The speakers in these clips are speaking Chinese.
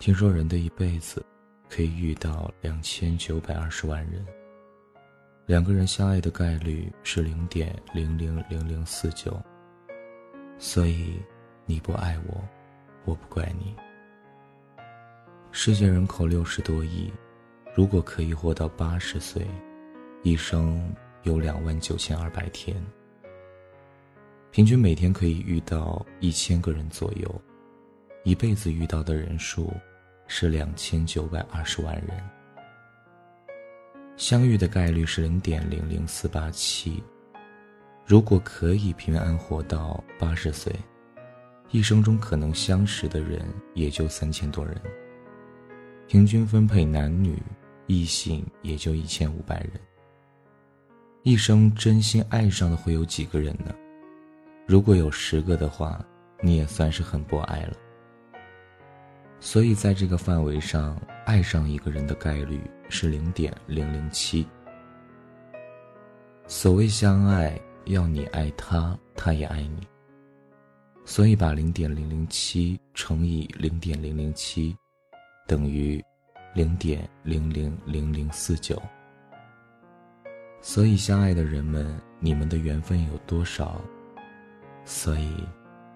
听说人的一辈子可以遇到两千九百二十万人，两个人相爱的概率是零点零零零零四九。所以，你不爱我，我不怪你。世界人口六十多亿，如果可以活到八十岁，一生有两万九千二百天，平均每天可以遇到一千个人左右，一辈子遇到的人数。是两千九百二十万人，相遇的概率是零点零零四八七。如果可以平安活到八十岁，一生中可能相识的人也就三千多人。平均分配男女，异性也就一千五百人。一生真心爱上的会有几个人呢？如果有十个的话，你也算是很博爱了。所以，在这个范围上，爱上一个人的概率是零点零零七。所谓相爱，要你爱他，他也爱你。所以，把零点零零七乘以零点零零七，等于零点零零零零四九。所以，相爱的人们，你们的缘分有多少？所以，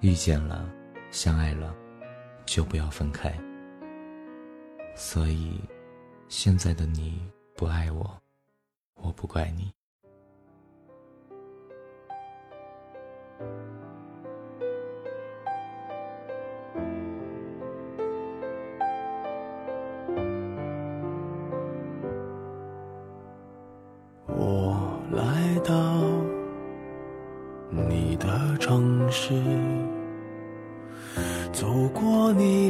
遇见了，相爱了。就不要分开。所以，现在的你不爱我，我不怪你。我来到你的城市。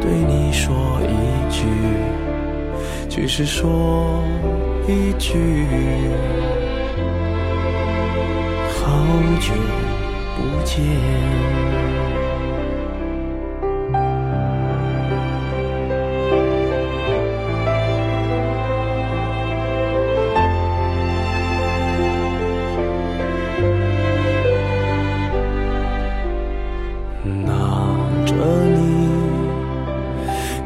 对你说一句，只是说一句，好久不见。